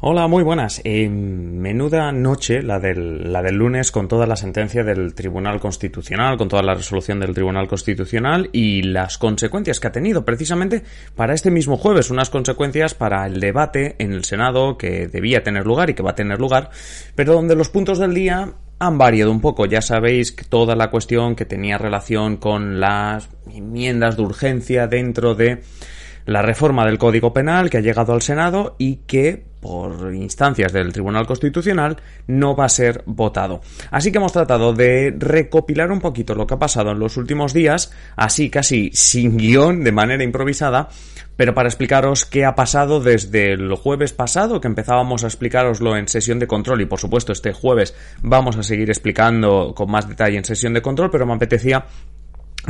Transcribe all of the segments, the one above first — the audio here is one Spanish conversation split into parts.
Hola, muy buenas. Eh, menuda noche la del, la del lunes con toda la sentencia del Tribunal Constitucional, con toda la resolución del Tribunal Constitucional y las consecuencias que ha tenido precisamente para este mismo jueves, unas consecuencias para el debate en el Senado que debía tener lugar y que va a tener lugar, pero donde los puntos del día han variado un poco. Ya sabéis que toda la cuestión que tenía relación con las enmiendas de urgencia dentro de la reforma del Código Penal que ha llegado al Senado y que por instancias del Tribunal Constitucional no va a ser votado. Así que hemos tratado de recopilar un poquito lo que ha pasado en los últimos días, así casi sin guion, de manera improvisada, pero para explicaros qué ha pasado desde el jueves pasado, que empezábamos a explicaroslo en sesión de control y por supuesto este jueves vamos a seguir explicando con más detalle en sesión de control, pero me apetecía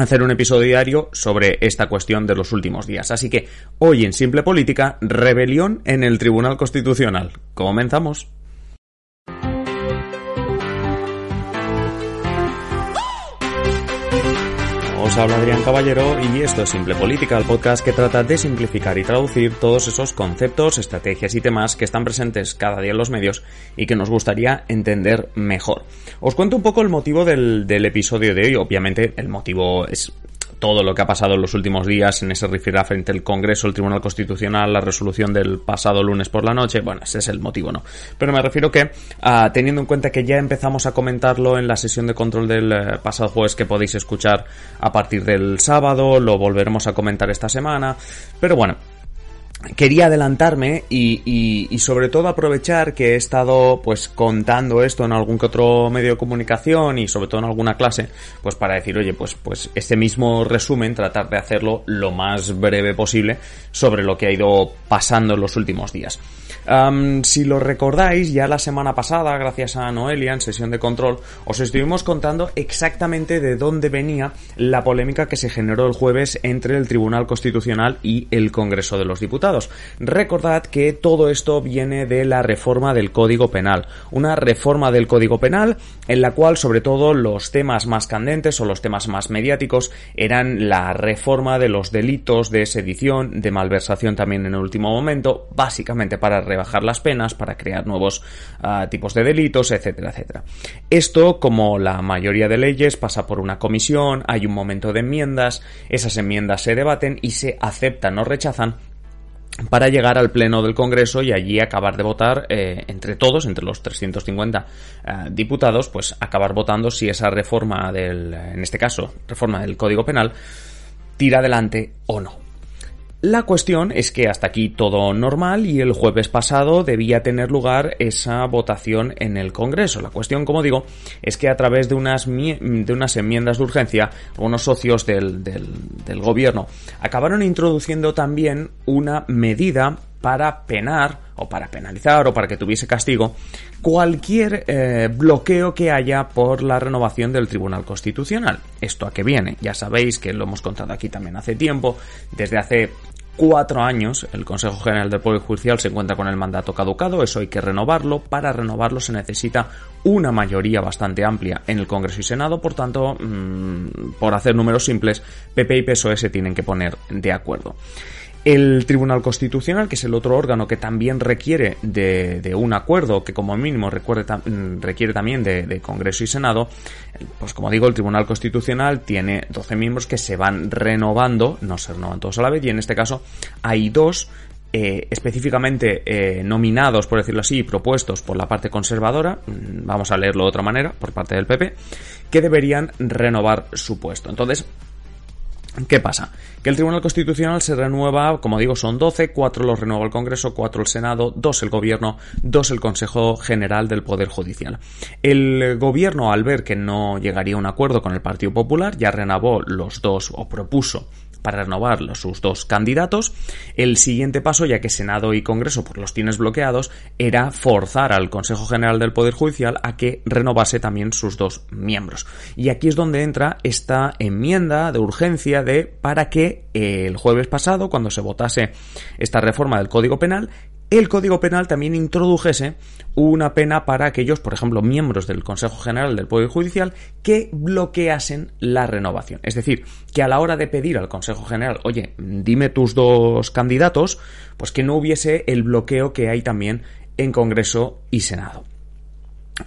hacer un episodio diario sobre esta cuestión de los últimos días. Así que hoy en Simple Política, rebelión en el Tribunal Constitucional. Comenzamos. Os habla Adrián Caballero y esto es Simple Política, el podcast que trata de simplificar y traducir todos esos conceptos, estrategias y temas que están presentes cada día en los medios y que nos gustaría entender mejor. Os cuento un poco el motivo del, del episodio de hoy. Obviamente el motivo es todo lo que ha pasado en los últimos días en ese rifirá frente al Congreso, el Tribunal Constitucional, la resolución del pasado lunes por la noche, bueno, ese es el motivo, ¿no? Pero me refiero que, ah, teniendo en cuenta que ya empezamos a comentarlo en la sesión de control del eh, pasado jueves que podéis escuchar a partir del sábado, lo volveremos a comentar esta semana, pero bueno, quería adelantarme y, y, sobre todo aprovechar que he estado pues contando esto en algún que otro medio de comunicación y sobre todo en alguna clase pues para decir oye pues pues este mismo resumen tratar de hacerlo lo más breve posible sobre lo que ha ido pasando en los últimos días si lo recordáis, ya la semana pasada, gracias a Noelia en sesión de control, os estuvimos contando exactamente de dónde venía la polémica que se generó el jueves entre el Tribunal Constitucional y el Congreso de los Diputados. Recordad que todo esto viene de la reforma del Código Penal, una reforma del Código Penal en la cual sobre todo los temas más candentes o los temas más mediáticos eran la reforma de los delitos de sedición, de malversación también en el último momento, básicamente para bajar las penas, para crear nuevos ah, tipos de delitos, etcétera, etcétera. Esto, como la mayoría de leyes, pasa por una comisión, hay un momento de enmiendas, esas enmiendas se debaten y se aceptan o rechazan para llegar al pleno del Congreso y allí acabar de votar eh, entre todos, entre los 350 eh, diputados, pues acabar votando si esa reforma del, en este caso, reforma del Código Penal, tira adelante o no. La cuestión es que hasta aquí todo normal y el jueves pasado debía tener lugar esa votación en el Congreso. La cuestión, como digo, es que a través de unas, de unas enmiendas de urgencia, algunos socios del, del, gobierno acabaron introduciendo también una medida para penar o para penalizar o para que tuviese castigo cualquier eh, bloqueo que haya por la renovación del Tribunal Constitucional. ¿Esto a qué viene? Ya sabéis que lo hemos contado aquí también hace tiempo, desde hace cuatro años el Consejo General del Poder Judicial se encuentra con el mandato caducado, eso hay que renovarlo, para renovarlo se necesita una mayoría bastante amplia en el Congreso y Senado, por tanto, mm, por hacer números simples, PP y PSOE se tienen que poner de acuerdo. El Tribunal Constitucional, que es el otro órgano que también requiere de, un acuerdo, que como mínimo requiere, también de, Congreso y Senado, pues como digo, el Tribunal Constitucional tiene 12 miembros que se van renovando, no se renovan todos a la vez, y en este caso hay dos eh, específicamente eh, nominados, por decirlo así, propuestos por la parte conservadora, mm, vamos a leerlo de otra manera, por parte del PP, que deberían renovar su puesto. Entonces, ¿Qué pasa? Que el Tribunal Constitucional se renueva, como digo, son 12, 4 los renueva el Congreso, 4 el Senado, 2 el Gobierno, 2 el Consejo General del Poder Judicial. El Gobierno, al ver que no llegaría a un acuerdo con el Partido Popular, ya renovó los dos, o propuso para renovar sus dos candidatos. El siguiente paso, ya que Senado y Congreso pues, los tienes bloqueados, era forzar al Consejo General del Poder Judicial a que renovase también sus dos miembros. Y aquí es donde entra esta enmienda de urgencia de para que el jueves pasado, cuando se votase esta reforma del Código Penal, el Código Penal también introdujese una pena para aquellos, por ejemplo, miembros del Consejo General del Poder Judicial que bloqueasen la renovación. Es decir, que a la hora de pedir al Consejo General, oye, dime tus dos candidatos, pues que no hubiese el bloqueo que hay también en Congreso y Senado.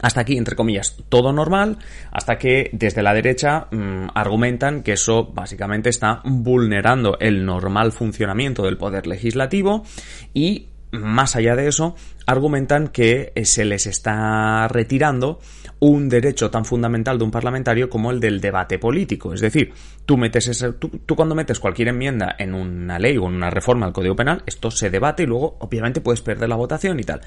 Hasta aquí, entre comillas, todo normal, hasta que desde la derecha mm, argumentan que eso básicamente está vulnerando el normal funcionamiento del poder legislativo y más allá de eso, argumentan que eh, se les está retirando un derecho tan fundamental de un parlamentario como el del debate político. Es decir, tú metes tú, cuando metes cualquier enmienda en una ley o en una reforma al Código Penal, esto se debate y luego, obviamente, puedes perder la votación y tal.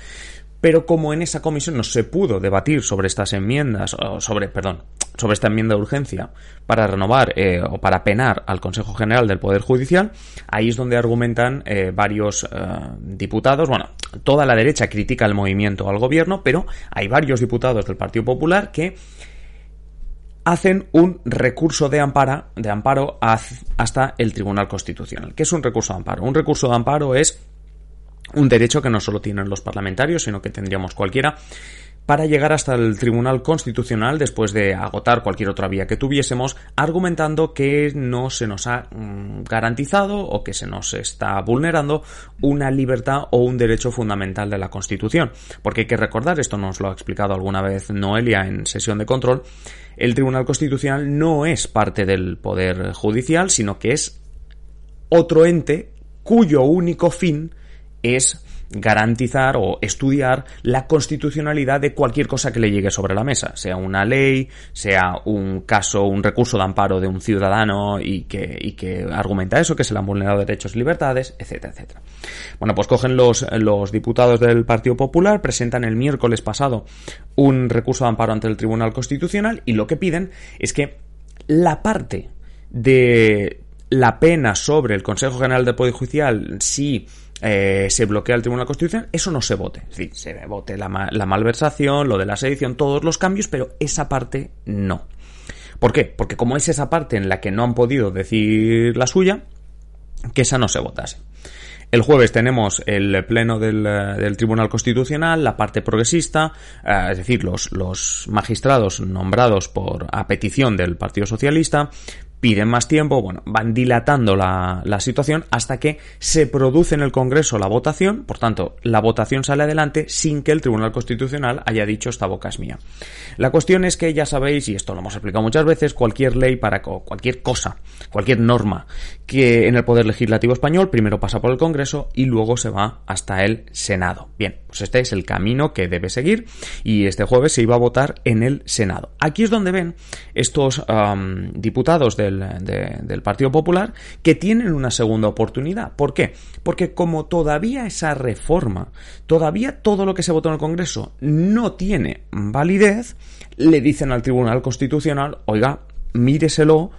Pero como en esa comisión no se pudo debatir sobre estas enmiendas, o sobre, perdón, sobre esta enmienda de urgencia para renovar eh, o para penar al Consejo General del Poder Judicial. Ahí es donde argumentan eh, varios eh, diputados. Bueno, toda la derecha critica el movimiento al gobierno, pero hay varios diputados del Partido Popular que hacen un recurso de amparo, de amparo hasta el Tribunal Constitucional. ¿Qué es un recurso de amparo? Un recurso de amparo es un derecho que no solo tienen los parlamentarios, sino que tendríamos cualquiera, para llegar hasta el Tribunal Constitucional después de agotar cualquier otra vía que tuviésemos, argumentando que no se nos ha mm, garantizado o que se nos está vulnerando una libertad o un derecho fundamental de la Constitución. Porque hay que recordar, esto nos lo ha explicado alguna vez Noelia en sesión de control, el Tribunal Constitucional no es parte del Poder Judicial, sino que es otro ente cuyo único fin es garantizar o estudiar la constitucionalidad de cualquier cosa que le llegue sobre la mesa, sea una ley, sea un caso, un recurso de amparo de un ciudadano y que, argumenta eso, que se le han vulnerado derechos y libertades, etcétera, etcétera. Bueno, pues cogen los, diputados del Partido Popular, presentan el miércoles pasado un recurso de amparo ante el Tribunal Constitucional y lo que piden es que la parte de la pena sobre el Consejo General de Poder Judicial si eh, se bloquea el Tribunal Constitucional, eso no se vote. Es decir, se vote la, malversación, lo de la sedición, todos los cambios, pero esa parte no. ¿Por qué? Porque como es esa parte en la que no han podido decir la suya, que esa no se votase. El jueves tenemos el pleno del, del, Tribunal Constitucional, la parte progresista, eh, es decir, los, los magistrados nombrados por a petición del Partido Socialista, piden más tiempo, bueno, van dilatando la, la, situación hasta que se produce en el Congreso la votación, por tanto, la votación sale adelante sin que el Tribunal Constitucional haya dicho esta boca es mía. La cuestión es que ya sabéis, y esto lo hemos explicado muchas veces, cualquier ley para cualquier cosa, cualquier norma que en el Poder Legislativo español primero pasa por el Congreso y luego se va hasta el Senado. Bien, pues este es el camino que debe seguir y este jueves se iba a votar en el Senado. Aquí es donde ven estos diputados del del, Partido Popular que tienen una segunda oportunidad. ¿Por qué? Porque como todavía esa reforma, todavía todo lo que se votó en el Congreso no tiene validez, le dicen al Tribunal Constitucional, oiga, míreselo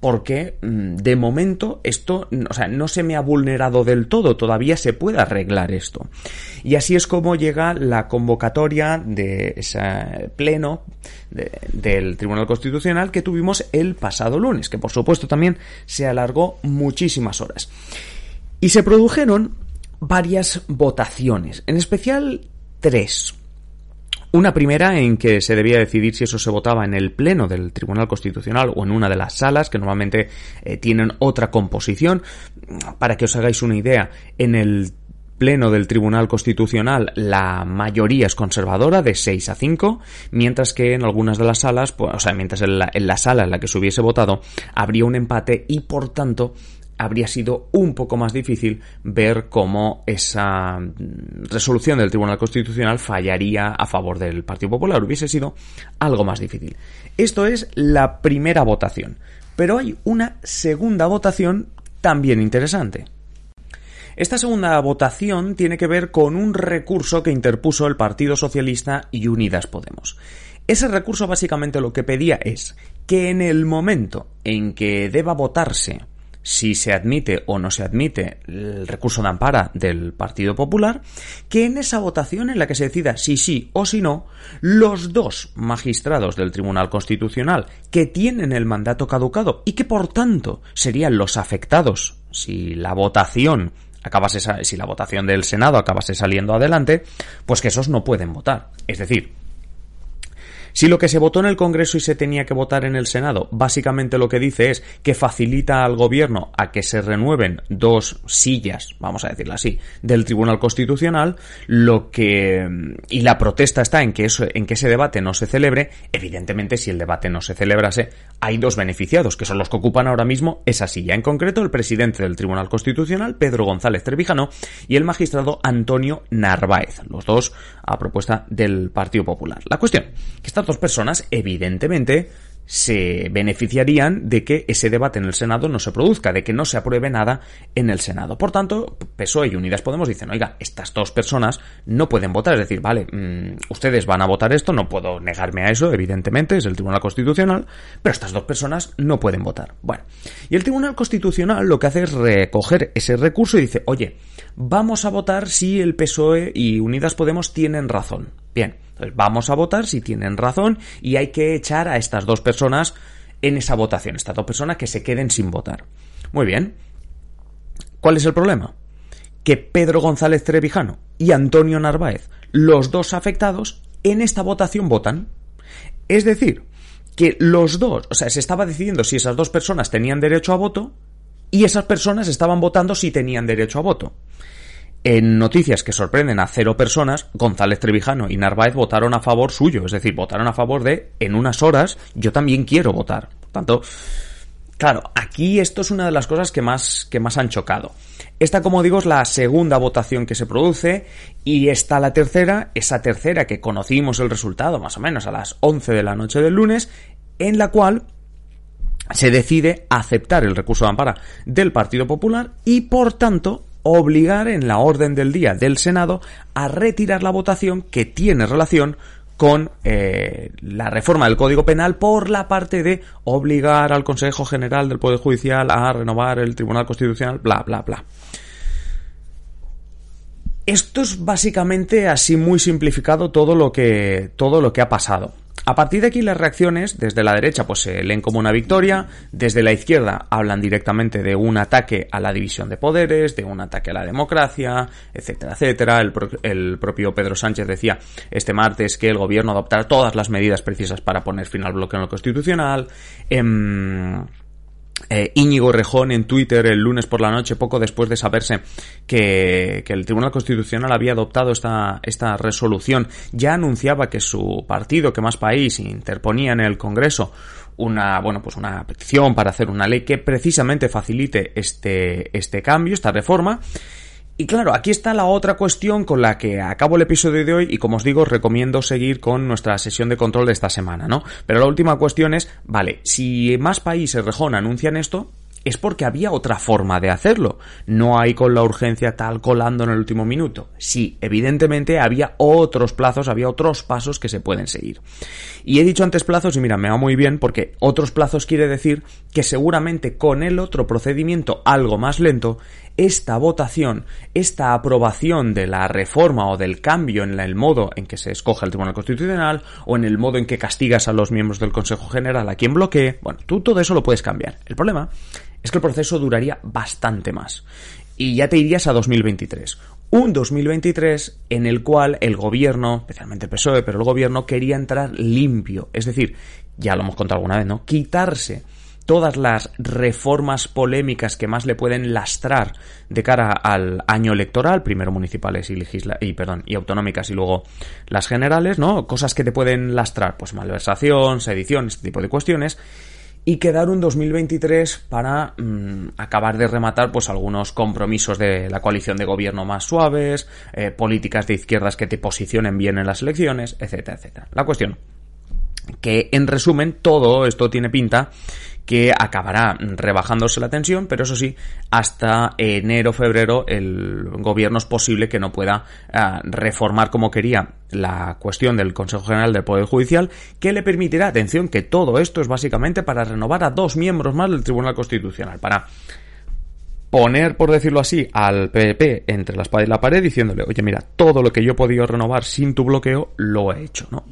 porque mm, de momento esto, o sea, no se me ha vulnerado del todo, todavía se puede arreglar esto. Y así es como llega la convocatoria de ese pleno del Tribunal Constitucional que tuvimos el pasado lunes, que por supuesto también se alargó muchísimas horas. Y se produjeron varias votaciones, en especial tres. Una primera en que se debía decidir si eso se votaba en el Pleno del Tribunal Constitucional o en una de las salas, que normalmente eh, tienen otra composición. Para que os hagáis una idea, en el Pleno del Tribunal Constitucional la mayoría es conservadora de 6 a 5, mientras que en algunas de las salas, pues, o sea, mientras en la, en la sala en la que se hubiese votado, habría un empate y por tanto habría sido un poco más difícil ver cómo esa resolución del Tribunal Constitucional fallaría a favor del Partido Popular. Hubiese sido algo más difícil. Esto es la primera votación. Pero hay una segunda votación también interesante. Esta segunda votación tiene que ver con un recurso que interpuso el Partido Socialista y Unidas Podemos. Ese recurso básicamente lo que pedía es que en el momento en que deba votarse si se admite o no se admite el recurso de ampara del Partido Popular, que en esa votación en la que se decida si sí o si no, los dos magistrados del Tribunal Constitucional que tienen el mandato caducado y que por tanto serían los afectados si la votación acabase si la votación del Senado acabase saliendo adelante, pues que esos no pueden votar. Es decir, si lo que se votó en el Congreso y se tenía que votar en el Senado, básicamente lo que dice es que facilita al gobierno a que se renueven dos sillas, vamos a decirlo así, del Tribunal Constitucional, lo que y la protesta está en que eso, en que ese debate no se celebre, evidentemente si el debate no se celebrase, hay dos beneficiados, que son los que ocupan ahora mismo esa silla, en concreto el presidente del Tribunal Constitucional, Pedro González Trevijano, y el magistrado Antonio Narváez, los dos a propuesta del Partido Popular. La cuestión, que estas dos personas, evidentemente, se beneficiarían de que ese debate en el Senado no se produzca, de que no se apruebe nada en el Senado. Por tanto, PSOE y Unidas Podemos dicen, oiga, estas dos personas no pueden votar, es decir, vale, mm, ustedes van a votar esto, no puedo negarme a eso, evidentemente, es el Tribunal Constitucional, pero estas dos personas no pueden votar. Bueno, y el Tribunal Constitucional lo que hace es recoger ese recurso y dice, oye, vamos a votar si el PSOE y Unidas Podemos tienen razón. Bien, entonces vamos a votar si tienen razón y hay que echar a estas dos personas en esa votación, estas dos personas que se queden sin votar. Muy bien. ¿Cuál es el problema? Que Pedro González Trevijano y Antonio Narváez, los dos afectados, en esta votación votan. Es decir, que los dos, o sea, se estaba decidiendo si esas dos personas tenían derecho a voto y esas personas estaban votando si tenían derecho a voto. En noticias que sorprenden a cero personas, González Trevijano y Narváez votaron a favor suyo, es decir, votaron a favor de, en unas horas, yo también quiero votar. Por tanto, claro, aquí esto es una de las cosas que más, que más han chocado. Esta, como digo, es la segunda votación que se produce y está la tercera, esa tercera que conocimos el resultado más o menos a las 11 de la noche del lunes, en la cual se decide aceptar el recurso de ampara del Partido Popular y, por tanto, obligar en la orden del día del Senado a retirar la votación que tiene relación con eh, la reforma del Código Penal por la parte de obligar al Consejo General del Poder Judicial a renovar el Tribunal Constitucional, bla, bla, bla. Esto es básicamente así muy simplificado todo lo que todo lo que ha pasado. A partir de aquí las reacciones desde la derecha pues se leen como una victoria, desde la izquierda hablan directamente de un ataque a la división de poderes, de un ataque a la democracia, etcétera, etcétera. El, propio Pedro Sánchez decía este martes que el gobierno adoptará todas las medidas precisas para poner fin al bloqueo en lo constitucional. Em, eh, Íñigo Rejón en Twitter el lunes por la noche, poco después de saberse que, el Tribunal Constitucional había adoptado esta, esta resolución, ya anunciaba que su partido, que más país, interponía en el Congreso una, bueno, pues una petición para hacer una ley que precisamente facilite este, este cambio, esta reforma. Y claro, aquí está la otra cuestión con la que acabo el episodio de hoy y como os digo, recomiendo seguir con nuestra sesión de control de esta semana, ¿no? Pero la última cuestión es, vale, si más países rejón anuncian esto, es porque había otra forma de hacerlo. No hay con la urgencia tal colando en el último minuto. Sí, evidentemente había otros plazos, había otros pasos que se pueden seguir. Y he dicho antes plazos y mira, me va muy bien porque otros plazos quiere decir que seguramente con el otro procedimiento algo más lento, esta votación, esta aprobación de la reforma o del cambio en el modo en que se escoge el Tribunal Constitucional o en el modo en que castigas a los miembros del Consejo General a quien bloquee, bueno, tú todo eso lo puedes cambiar. El problema es que el proceso duraría bastante más. Y ya te irías a 2023. Un 2023 en el cual el gobierno, especialmente el PSOE, pero el gobierno quería entrar limpio. Es decir, ya lo hemos contado alguna vez, ¿no? Quitarse todas las reformas polémicas que más le pueden lastrar de cara al año electoral, primero municipales y legisla y perdón, y autonómicas y luego las generales, ¿no? Cosas que te pueden lastrar, pues malversación, sedición, este tipo de cuestiones y quedar un 2023 para mm, acabar de rematar pues algunos compromisos de la coalición de gobierno más suaves, eh, políticas de izquierdas que te posicionen bien en las elecciones, etcétera, etcétera. La cuestión que en resumen todo esto tiene pinta que acabará rebajándose la tensión, pero eso sí, hasta enero, febrero, el gobierno es posible que no pueda eh, reformar como quería la cuestión del Consejo General del Poder Judicial, que le permitirá, atención, que todo esto es básicamente para renovar a dos miembros más del Tribunal Constitucional, para poner, por decirlo así, al PP entre la espada y la pared diciéndole, oye, mira, todo lo que yo he podido renovar sin tu bloqueo, lo he hecho, ¿no?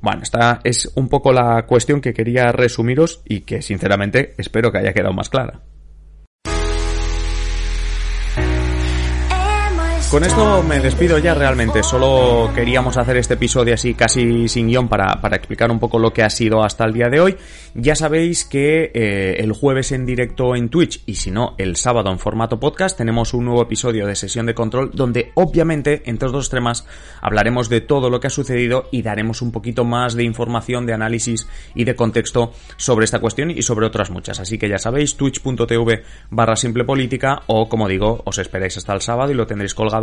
Bueno, esta es un poco la cuestión que quería resumiros y que sinceramente espero que haya quedado más clara. Con esto me despido ya realmente. Solo queríamos hacer este episodio así casi sin guion para, para explicar un poco lo que ha sido hasta el día de hoy. Ya sabéis que eh, el jueves en directo en Twitch y si no el sábado en formato podcast tenemos un nuevo episodio de sesión de control donde obviamente entre los dos temas hablaremos de todo lo que ha sucedido y daremos un poquito más de información, de análisis y de contexto sobre esta cuestión y sobre otras muchas. Así que ya sabéis twitch.tv barra simple política o como digo os esperáis hasta el sábado y lo tendréis colgado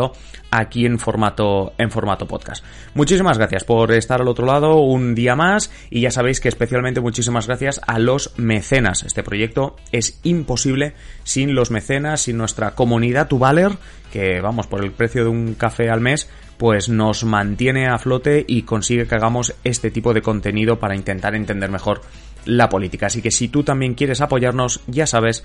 aquí en formato, en formato podcast. Muchísimas gracias por estar al otro lado un día más y ya sabéis que especialmente muchísimas gracias a los mecenas. Este proyecto es imposible sin los mecenas, sin nuestra comunidad Tuvaler, que vamos, por el precio de un café al mes, pues nos mantiene a flote y consigue que hagamos este tipo de contenido para intentar entender mejor la política. Así que si tú también quieres apoyarnos, ya sabes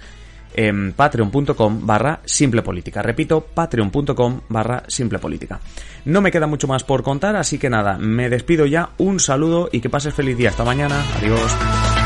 en patreon.com barra simple política. Repito, patreon.com barra simple política. No me queda mucho más por contar, así que nada, me despido ya, un saludo y que pases feliz día. Hasta mañana, adiós.